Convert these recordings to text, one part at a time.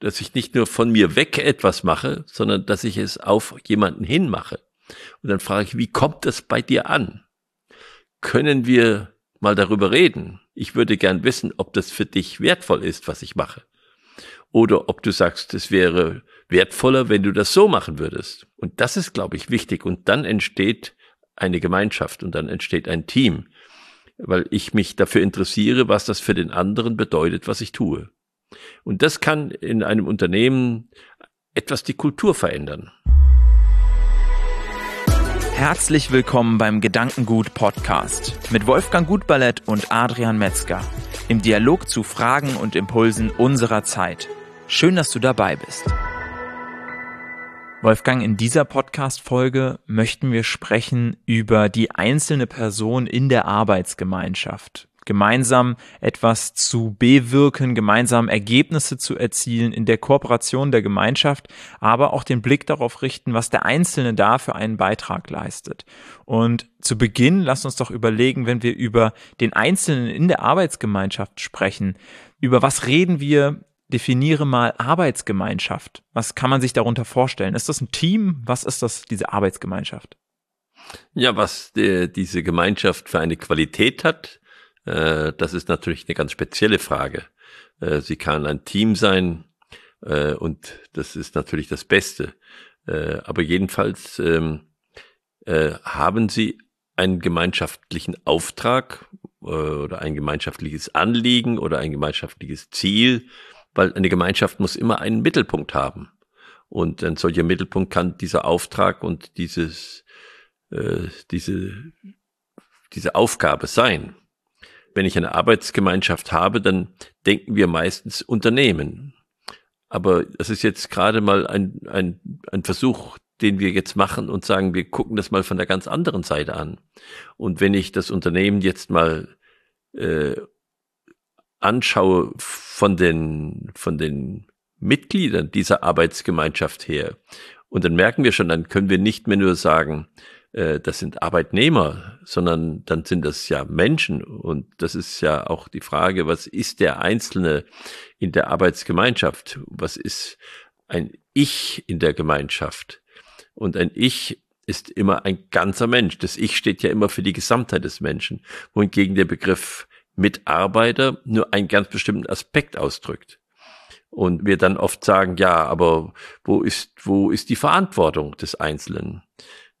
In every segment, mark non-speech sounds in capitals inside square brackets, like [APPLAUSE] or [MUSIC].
dass ich nicht nur von mir weg etwas mache, sondern dass ich es auf jemanden hin mache. Und dann frage ich, wie kommt das bei dir an? Können wir mal darüber reden? Ich würde gern wissen, ob das für dich wertvoll ist, was ich mache. Oder ob du sagst, es wäre wertvoller, wenn du das so machen würdest. Und das ist, glaube ich, wichtig. Und dann entsteht eine Gemeinschaft und dann entsteht ein Team, weil ich mich dafür interessiere, was das für den anderen bedeutet, was ich tue. Und das kann in einem Unternehmen etwas die Kultur verändern. Herzlich willkommen beim Gedankengut Podcast mit Wolfgang Gutballett und Adrian Metzger im Dialog zu Fragen und Impulsen unserer Zeit. Schön, dass du dabei bist. Wolfgang, in dieser Podcast-Folge möchten wir sprechen über die einzelne Person in der Arbeitsgemeinschaft. Gemeinsam etwas zu bewirken, gemeinsam Ergebnisse zu erzielen in der Kooperation der Gemeinschaft, aber auch den Blick darauf richten, was der Einzelne da für einen Beitrag leistet. Und zu Beginn lass uns doch überlegen, wenn wir über den Einzelnen in der Arbeitsgemeinschaft sprechen, über was reden wir definiere mal Arbeitsgemeinschaft. Was kann man sich darunter vorstellen? Ist das ein Team? Was ist das, diese Arbeitsgemeinschaft? Ja, was der, diese Gemeinschaft für eine Qualität hat, äh, das ist natürlich eine ganz spezielle Frage. Äh, sie kann ein Team sein äh, und das ist natürlich das Beste. Äh, aber jedenfalls ähm, äh, haben sie einen gemeinschaftlichen Auftrag äh, oder ein gemeinschaftliches Anliegen oder ein gemeinschaftliches Ziel, weil eine Gemeinschaft muss immer einen Mittelpunkt haben. Und ein solcher Mittelpunkt kann dieser Auftrag und dieses, äh, diese, diese Aufgabe sein. Wenn ich eine Arbeitsgemeinschaft habe, dann denken wir meistens Unternehmen. Aber das ist jetzt gerade mal ein, ein, ein Versuch, den wir jetzt machen und sagen, wir gucken das mal von der ganz anderen Seite an. Und wenn ich das Unternehmen jetzt mal äh, anschaue von den, von den Mitgliedern dieser Arbeitsgemeinschaft her, und dann merken wir schon, dann können wir nicht mehr nur sagen, äh, das sind Arbeitnehmer, sondern dann sind das ja Menschen. Und das ist ja auch die Frage, was ist der Einzelne in der Arbeitsgemeinschaft? Was ist ein Ich in der Gemeinschaft? Und ein Ich ist immer ein ganzer Mensch. Das Ich steht ja immer für die Gesamtheit des Menschen, wohingegen der Begriff Mitarbeiter nur einen ganz bestimmten Aspekt ausdrückt. Und wir dann oft sagen, ja, aber wo ist, wo ist die Verantwortung des Einzelnen?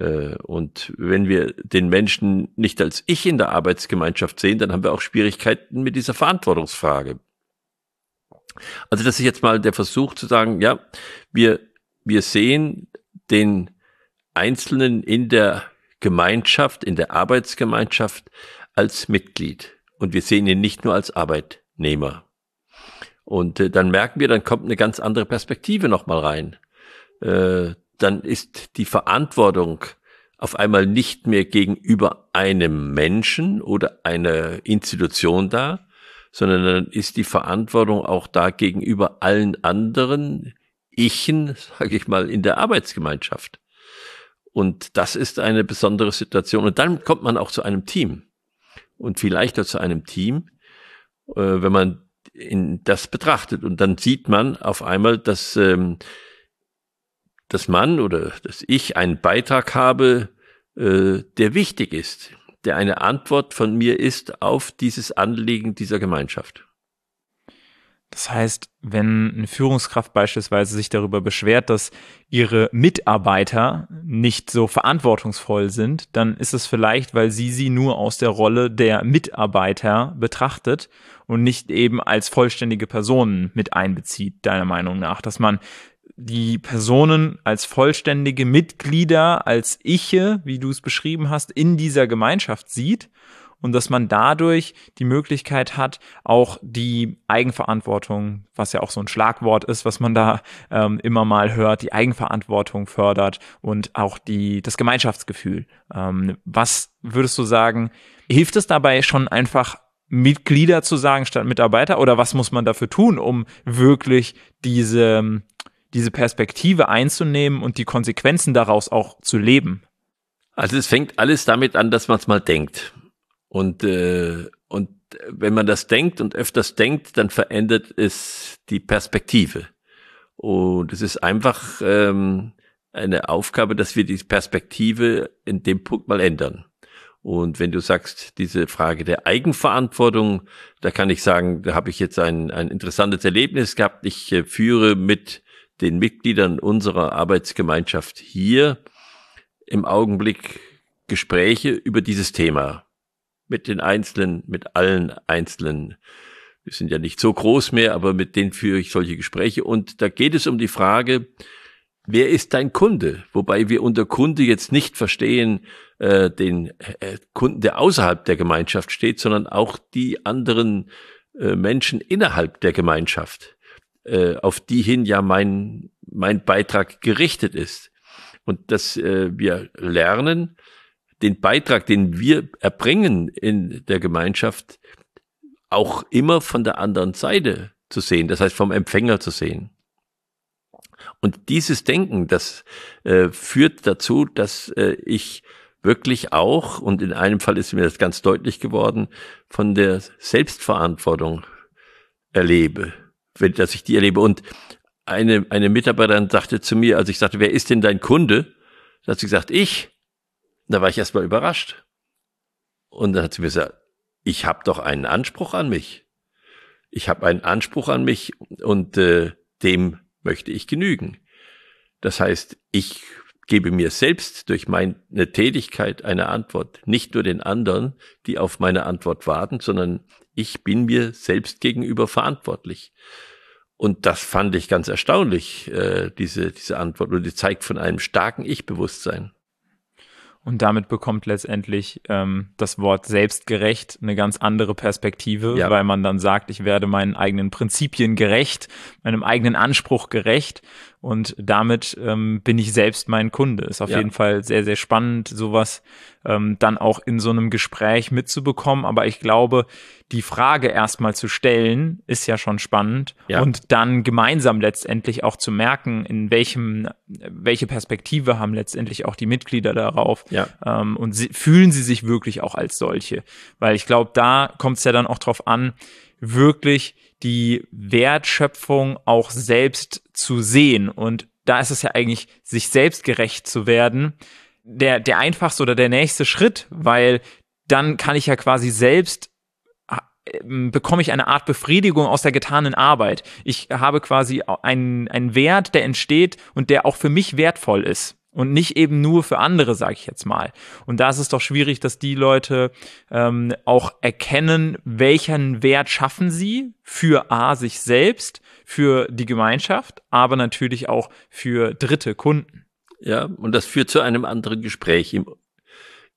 Äh, und wenn wir den Menschen nicht als Ich in der Arbeitsgemeinschaft sehen, dann haben wir auch Schwierigkeiten mit dieser Verantwortungsfrage. Also das ist jetzt mal der Versuch zu sagen, ja, wir, wir sehen den Einzelnen in der Gemeinschaft, in der Arbeitsgemeinschaft als Mitglied. Und wir sehen ihn nicht nur als Arbeitnehmer. Und äh, dann merken wir, dann kommt eine ganz andere Perspektive nochmal rein. Äh, dann ist die Verantwortung auf einmal nicht mehr gegenüber einem Menschen oder einer Institution da, sondern dann ist die Verantwortung auch da gegenüber allen anderen Ichen, sage ich mal, in der Arbeitsgemeinschaft. Und das ist eine besondere Situation. Und dann kommt man auch zu einem Team und viel leichter zu einem Team, äh, wenn man in das betrachtet. Und dann sieht man auf einmal, dass ähm, das Mann oder dass ich einen Beitrag habe, äh, der wichtig ist, der eine Antwort von mir ist auf dieses Anliegen dieser Gemeinschaft. Das heißt, wenn eine Führungskraft beispielsweise sich darüber beschwert, dass ihre Mitarbeiter nicht so verantwortungsvoll sind, dann ist es vielleicht, weil sie sie nur aus der Rolle der Mitarbeiter betrachtet und nicht eben als vollständige Personen mit einbezieht, deiner Meinung nach, dass man die Personen als vollständige Mitglieder, als Iche, wie du es beschrieben hast, in dieser Gemeinschaft sieht und dass man dadurch die Möglichkeit hat, auch die Eigenverantwortung, was ja auch so ein Schlagwort ist, was man da ähm, immer mal hört, die Eigenverantwortung fördert und auch die, das Gemeinschaftsgefühl. Ähm, was würdest du sagen, hilft es dabei schon einfach Mitglieder zu sagen statt Mitarbeiter oder was muss man dafür tun, um wirklich diese, diese Perspektive einzunehmen und die Konsequenzen daraus auch zu leben? Also es fängt alles damit an, dass man es mal denkt. Und, äh, und wenn man das denkt und öfters denkt, dann verändert es die Perspektive. Und es ist einfach ähm, eine Aufgabe, dass wir die Perspektive in dem Punkt mal ändern. Und wenn du sagst, diese Frage der Eigenverantwortung, da kann ich sagen, da habe ich jetzt ein, ein interessantes Erlebnis gehabt. Ich äh, führe mit den Mitgliedern unserer Arbeitsgemeinschaft hier im Augenblick Gespräche über dieses Thema. Mit den Einzelnen, mit allen Einzelnen. Wir sind ja nicht so groß mehr, aber mit denen führe ich solche Gespräche. Und da geht es um die Frage, wer ist dein Kunde? Wobei wir unter Kunde jetzt nicht verstehen äh, den äh, Kunden, der außerhalb der Gemeinschaft steht, sondern auch die anderen äh, Menschen innerhalb der Gemeinschaft, äh, auf die hin ja mein, mein Beitrag gerichtet ist. Und dass äh, wir lernen, den Beitrag, den wir erbringen in der Gemeinschaft, auch immer von der anderen Seite zu sehen, das heißt vom Empfänger zu sehen. Und dieses Denken, das äh, führt dazu, dass äh, ich wirklich auch, und in einem Fall ist mir das ganz deutlich geworden, von der Selbstverantwortung erlebe, dass ich die erlebe. Und eine, eine Mitarbeiterin sagte zu mir, als ich sagte, wer ist denn dein Kunde? Da hat sie gesagt, ich. Da war ich erstmal überrascht. Und dann hat sie mir gesagt, ich habe doch einen Anspruch an mich. Ich habe einen Anspruch an mich und äh, dem möchte ich genügen. Das heißt, ich gebe mir selbst durch meine Tätigkeit eine Antwort, nicht nur den anderen, die auf meine Antwort warten, sondern ich bin mir selbst gegenüber verantwortlich. Und das fand ich ganz erstaunlich, äh, diese, diese Antwort. Und die zeigt von einem starken Ich-Bewusstsein. Und damit bekommt letztendlich ähm, das Wort selbstgerecht eine ganz andere Perspektive, ja. weil man dann sagt, ich werde meinen eigenen Prinzipien gerecht, meinem eigenen Anspruch gerecht und damit ähm, bin ich selbst mein Kunde. Ist auf ja. jeden Fall sehr, sehr spannend, sowas ähm, dann auch in so einem Gespräch mitzubekommen. Aber ich glaube, die Frage erstmal zu stellen, ist ja schon spannend. Ja. Und dann gemeinsam letztendlich auch zu merken, in welchem, welche Perspektive haben letztendlich auch die Mitglieder darauf. Ja. Ähm, und sie, fühlen sie sich wirklich auch als solche. Weil ich glaube, da kommt es ja dann auch drauf an, wirklich die Wertschöpfung auch selbst zu sehen. Und da ist es ja eigentlich, sich selbst gerecht zu werden, der, der einfachste oder der nächste Schritt, weil dann kann ich ja quasi selbst ähm, bekomme ich eine Art Befriedigung aus der getanen Arbeit. Ich habe quasi einen, einen Wert, der entsteht und der auch für mich wertvoll ist und nicht eben nur für andere, sage ich jetzt mal. Und da ist es doch schwierig, dass die Leute ähm, auch erkennen, welchen Wert schaffen sie für A sich selbst, für die Gemeinschaft, aber natürlich auch für dritte Kunden. Ja, und das führt zu einem anderen Gespräch im,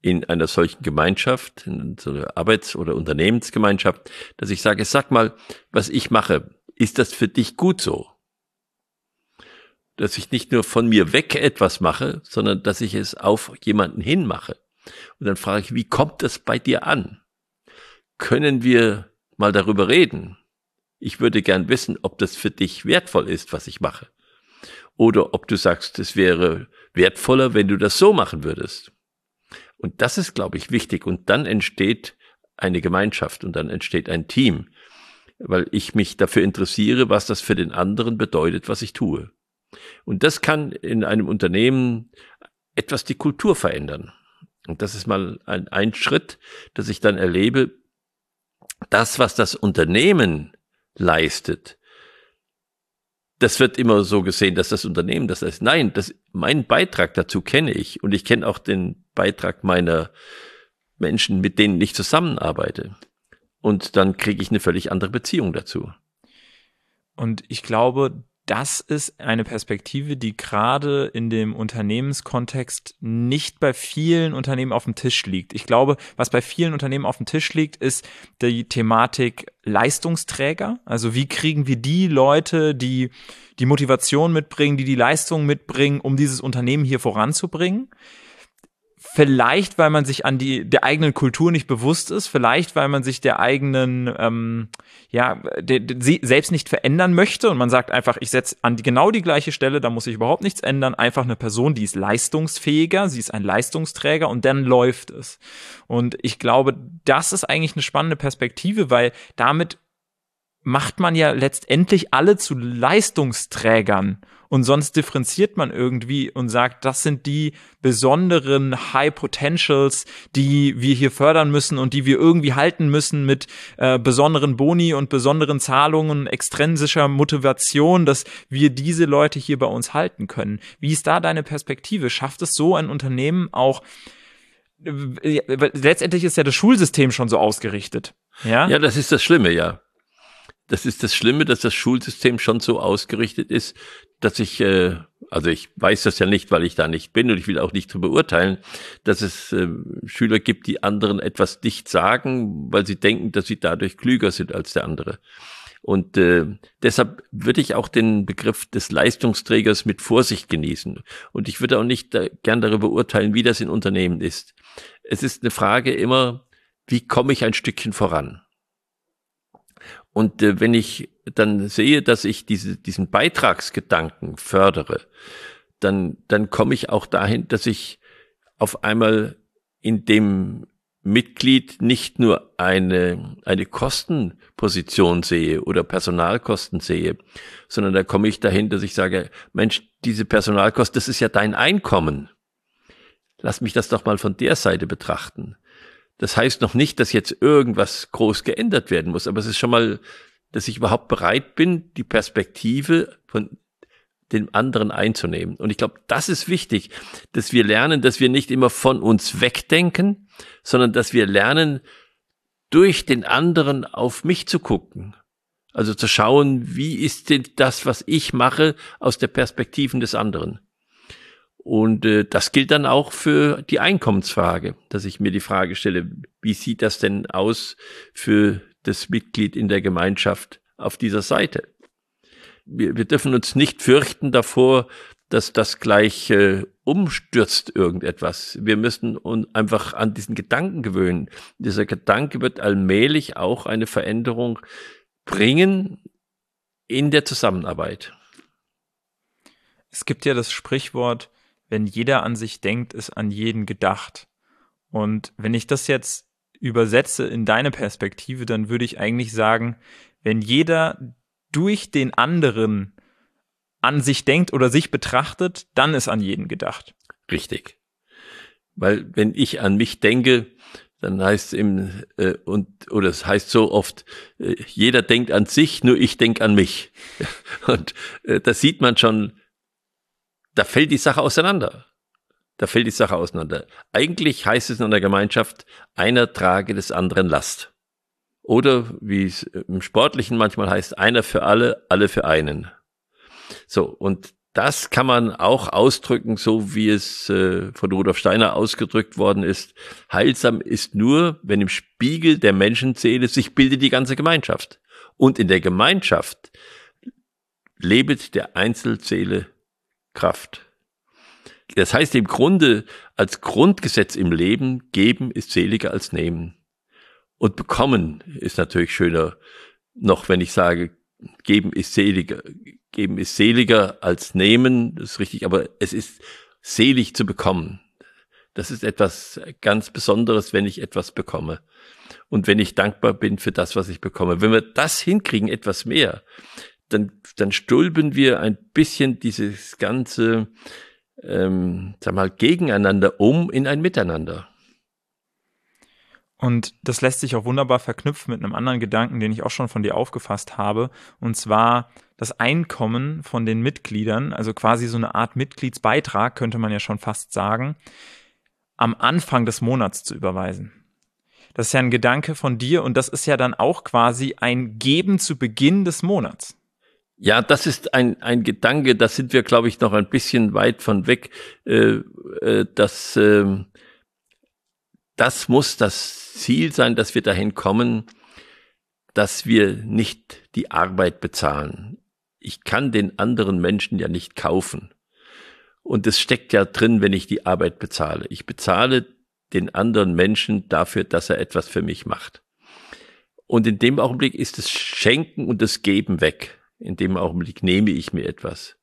in einer solchen Gemeinschaft, in so einer Arbeits- oder Unternehmensgemeinschaft, dass ich sage, sag mal, was ich mache, ist das für dich gut so? Dass ich nicht nur von mir weg etwas mache, sondern dass ich es auf jemanden hin mache. Und dann frage ich, wie kommt das bei dir an? Können wir mal darüber reden? Ich würde gern wissen, ob das für dich wertvoll ist, was ich mache. Oder ob du sagst, es wäre wertvoller, wenn du das so machen würdest. Und das ist, glaube ich, wichtig. Und dann entsteht eine Gemeinschaft und dann entsteht ein Team, weil ich mich dafür interessiere, was das für den anderen bedeutet, was ich tue. Und das kann in einem Unternehmen etwas die Kultur verändern. Und das ist mal ein, ein Schritt, dass ich dann erlebe, das, was das Unternehmen leistet, das wird immer so gesehen, dass das Unternehmen das ist. Nein, das, mein Beitrag dazu kenne ich und ich kenne auch den Beitrag meiner Menschen, mit denen ich zusammenarbeite. Und dann kriege ich eine völlig andere Beziehung dazu. Und ich glaube, das ist eine Perspektive, die gerade in dem Unternehmenskontext nicht bei vielen Unternehmen auf dem Tisch liegt. Ich glaube, was bei vielen Unternehmen auf dem Tisch liegt, ist die Thematik Leistungsträger. Also wie kriegen wir die Leute, die die Motivation mitbringen, die die Leistung mitbringen, um dieses Unternehmen hier voranzubringen? Vielleicht, weil man sich an die der eigenen Kultur nicht bewusst ist, vielleicht, weil man sich der eigenen ähm, ja de, de, selbst nicht verändern möchte und man sagt einfach, ich setze an die, genau die gleiche Stelle, da muss ich überhaupt nichts ändern. Einfach eine Person, die ist leistungsfähiger, sie ist ein Leistungsträger und dann läuft es. Und ich glaube, das ist eigentlich eine spannende Perspektive, weil damit macht man ja letztendlich alle zu Leistungsträgern und sonst differenziert man irgendwie und sagt, das sind die besonderen High Potentials, die wir hier fördern müssen und die wir irgendwie halten müssen mit äh, besonderen Boni und besonderen Zahlungen, extrinsischer Motivation, dass wir diese Leute hier bei uns halten können. Wie ist da deine Perspektive? Schafft es so ein Unternehmen auch äh, letztendlich ist ja das Schulsystem schon so ausgerichtet. Ja, ja das ist das Schlimme, ja. Das ist das Schlimme, dass das Schulsystem schon so ausgerichtet ist, dass ich, äh, also ich weiß das ja nicht, weil ich da nicht bin und ich will auch nicht zu beurteilen, dass es äh, Schüler gibt, die anderen etwas nicht sagen, weil sie denken, dass sie dadurch klüger sind als der andere. Und äh, deshalb würde ich auch den Begriff des Leistungsträgers mit Vorsicht genießen. Und ich würde auch nicht da, gern darüber urteilen, wie das in Unternehmen ist. Es ist eine Frage immer, wie komme ich ein Stückchen voran? Und äh, wenn ich dann sehe, dass ich diese, diesen Beitragsgedanken fördere, dann, dann komme ich auch dahin, dass ich auf einmal in dem Mitglied nicht nur eine, eine Kostenposition sehe oder Personalkosten sehe, sondern da komme ich dahin, dass ich sage, Mensch, diese Personalkosten, das ist ja dein Einkommen. Lass mich das doch mal von der Seite betrachten. Das heißt noch nicht, dass jetzt irgendwas groß geändert werden muss, aber es ist schon mal, dass ich überhaupt bereit bin, die Perspektive von dem anderen einzunehmen. Und ich glaube, das ist wichtig, dass wir lernen, dass wir nicht immer von uns wegdenken, sondern dass wir lernen, durch den anderen auf mich zu gucken. Also zu schauen, wie ist denn das, was ich mache, aus der Perspektive des anderen. Und äh, das gilt dann auch für die Einkommensfrage, dass ich mir die Frage stelle, wie sieht das denn aus für das Mitglied in der Gemeinschaft auf dieser Seite? Wir, wir dürfen uns nicht fürchten davor, dass das gleich äh, umstürzt irgendetwas. Wir müssen uns einfach an diesen Gedanken gewöhnen. Dieser Gedanke wird allmählich auch eine Veränderung bringen in der Zusammenarbeit. Es gibt ja das Sprichwort, wenn jeder an sich denkt, ist an jeden gedacht. Und wenn ich das jetzt übersetze in deine Perspektive, dann würde ich eigentlich sagen, wenn jeder durch den anderen an sich denkt oder sich betrachtet, dann ist an jeden gedacht. Richtig. Weil wenn ich an mich denke, dann heißt es im äh, und oder es heißt so oft, äh, jeder denkt an sich, nur ich denke an mich. [LAUGHS] Und äh, da sieht man schon, da fällt die Sache auseinander. Da fällt die Sache auseinander. Eigentlich heißt es in der Gemeinschaft, einer trage des anderen Last. Oder wie es im Sportlichen manchmal heißt, einer für alle, alle für einen. So, und das kann man auch ausdrücken, so wie es äh, von Rudolf Steiner ausgedrückt worden ist. Heilsam ist nur, wenn im Spiegel der Menschenseele sich bildet die ganze Gemeinschaft. Und in der Gemeinschaft lebet der Einzelseele Kraft. Das heißt im Grunde als Grundgesetz im Leben, geben ist seliger als nehmen. Und bekommen ist natürlich schöner, noch wenn ich sage, geben ist seliger. Geben ist seliger als nehmen, das ist richtig, aber es ist selig zu bekommen. Das ist etwas ganz Besonderes, wenn ich etwas bekomme. Und wenn ich dankbar bin für das, was ich bekomme. Wenn wir das hinkriegen, etwas mehr, dann, dann stulben wir ein bisschen dieses ganze, ähm, sag mal, gegeneinander um in ein Miteinander. Und das lässt sich auch wunderbar verknüpfen mit einem anderen Gedanken, den ich auch schon von dir aufgefasst habe, und zwar das Einkommen von den Mitgliedern, also quasi so eine Art Mitgliedsbeitrag, könnte man ja schon fast sagen, am Anfang des Monats zu überweisen. Das ist ja ein Gedanke von dir und das ist ja dann auch quasi ein Geben zu Beginn des Monats. Ja, das ist ein, ein Gedanke, da sind wir, glaube ich, noch ein bisschen weit von weg. Äh, äh, dass, äh, das muss das Ziel sein, dass wir dahin kommen, dass wir nicht die Arbeit bezahlen. Ich kann den anderen Menschen ja nicht kaufen. Und es steckt ja drin, wenn ich die Arbeit bezahle. Ich bezahle den anderen Menschen dafür, dass er etwas für mich macht. Und in dem Augenblick ist das Schenken und das Geben weg in dem Augenblick nehme ich mir etwas.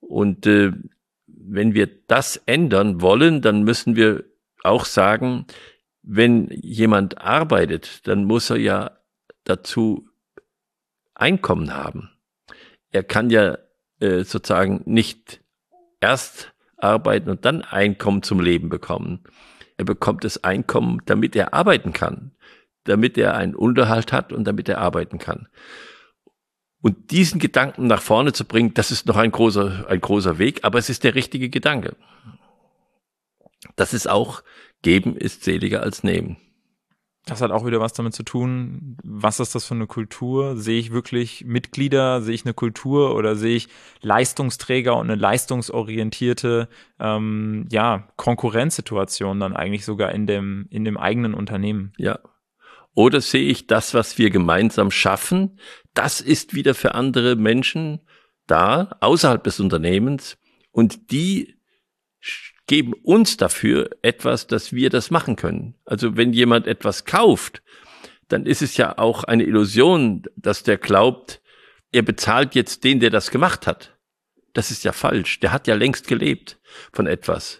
Und äh, wenn wir das ändern wollen, dann müssen wir auch sagen, wenn jemand arbeitet, dann muss er ja dazu Einkommen haben. Er kann ja äh, sozusagen nicht erst arbeiten und dann Einkommen zum Leben bekommen. Er bekommt das Einkommen, damit er arbeiten kann, damit er einen Unterhalt hat und damit er arbeiten kann. Und diesen Gedanken nach vorne zu bringen, das ist noch ein großer, ein großer Weg, aber es ist der richtige Gedanke. Das ist auch, geben ist seliger als nehmen. Das hat auch wieder was damit zu tun, was ist das für eine Kultur? Sehe ich wirklich Mitglieder, sehe ich eine Kultur oder sehe ich Leistungsträger und eine leistungsorientierte ähm, ja, Konkurrenzsituation dann eigentlich sogar in dem, in dem eigenen Unternehmen? Ja. Oder sehe ich das, was wir gemeinsam schaffen, das ist wieder für andere Menschen da, außerhalb des Unternehmens, und die geben uns dafür etwas, dass wir das machen können. Also wenn jemand etwas kauft, dann ist es ja auch eine Illusion, dass der glaubt, er bezahlt jetzt den, der das gemacht hat. Das ist ja falsch. Der hat ja längst gelebt von etwas.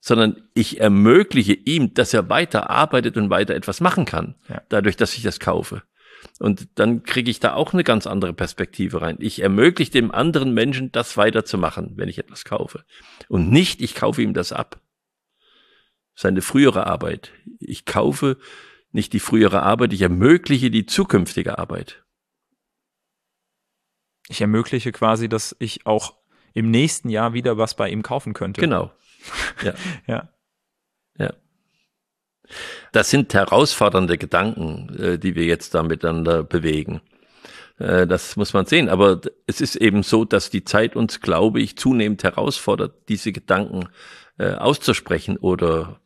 Sondern ich ermögliche ihm, dass er weiter arbeitet und weiter etwas machen kann. Ja. Dadurch, dass ich das kaufe. Und dann kriege ich da auch eine ganz andere Perspektive rein. Ich ermögliche dem anderen Menschen, das weiterzumachen, wenn ich etwas kaufe. Und nicht, ich kaufe ihm das ab. Seine frühere Arbeit. Ich kaufe nicht die frühere Arbeit, ich ermögliche die zukünftige Arbeit. Ich ermögliche quasi, dass ich auch im nächsten Jahr wieder was bei ihm kaufen könnte. Genau. [LAUGHS] Ja. ja. Ja. Das sind herausfordernde Gedanken, äh, die wir jetzt da miteinander bewegen. Äh, das muss man sehen. Aber es ist eben so, dass die Zeit uns, glaube ich, zunehmend herausfordert, diese Gedanken äh, auszusprechen oder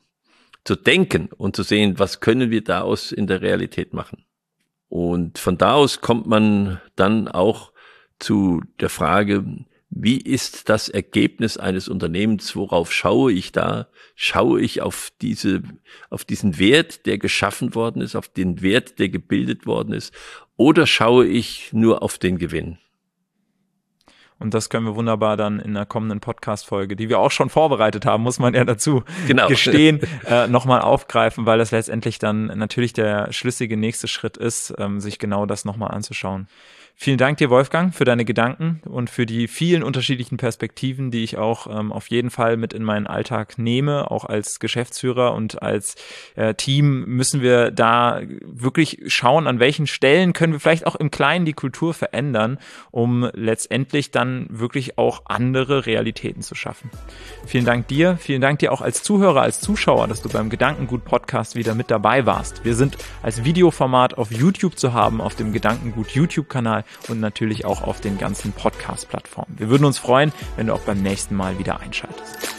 zu denken und zu sehen, was können wir daraus in der Realität machen. Und von da aus kommt man dann auch zu der Frage, wie ist das Ergebnis eines Unternehmens? Worauf schaue ich da? Schaue ich auf diese, auf diesen Wert, der geschaffen worden ist, auf den Wert, der gebildet worden ist? Oder schaue ich nur auf den Gewinn? Und das können wir wunderbar dann in der kommenden Podcast-Folge, die wir auch schon vorbereitet haben, muss man ja dazu genau. gestehen, [LAUGHS] äh, nochmal aufgreifen, weil das letztendlich dann natürlich der schlüssige nächste Schritt ist, ähm, sich genau das nochmal anzuschauen. Vielen Dank dir, Wolfgang, für deine Gedanken und für die vielen unterschiedlichen Perspektiven, die ich auch ähm, auf jeden Fall mit in meinen Alltag nehme. Auch als Geschäftsführer und als äh, Team müssen wir da wirklich schauen, an welchen Stellen können wir vielleicht auch im Kleinen die Kultur verändern, um letztendlich dann wirklich auch andere Realitäten zu schaffen. Vielen Dank dir. Vielen Dank dir auch als Zuhörer, als Zuschauer, dass du beim Gedankengut Podcast wieder mit dabei warst. Wir sind als Videoformat auf YouTube zu haben, auf dem Gedankengut YouTube-Kanal und natürlich auch auf den ganzen Podcast-Plattformen. Wir würden uns freuen, wenn du auch beim nächsten Mal wieder einschaltest.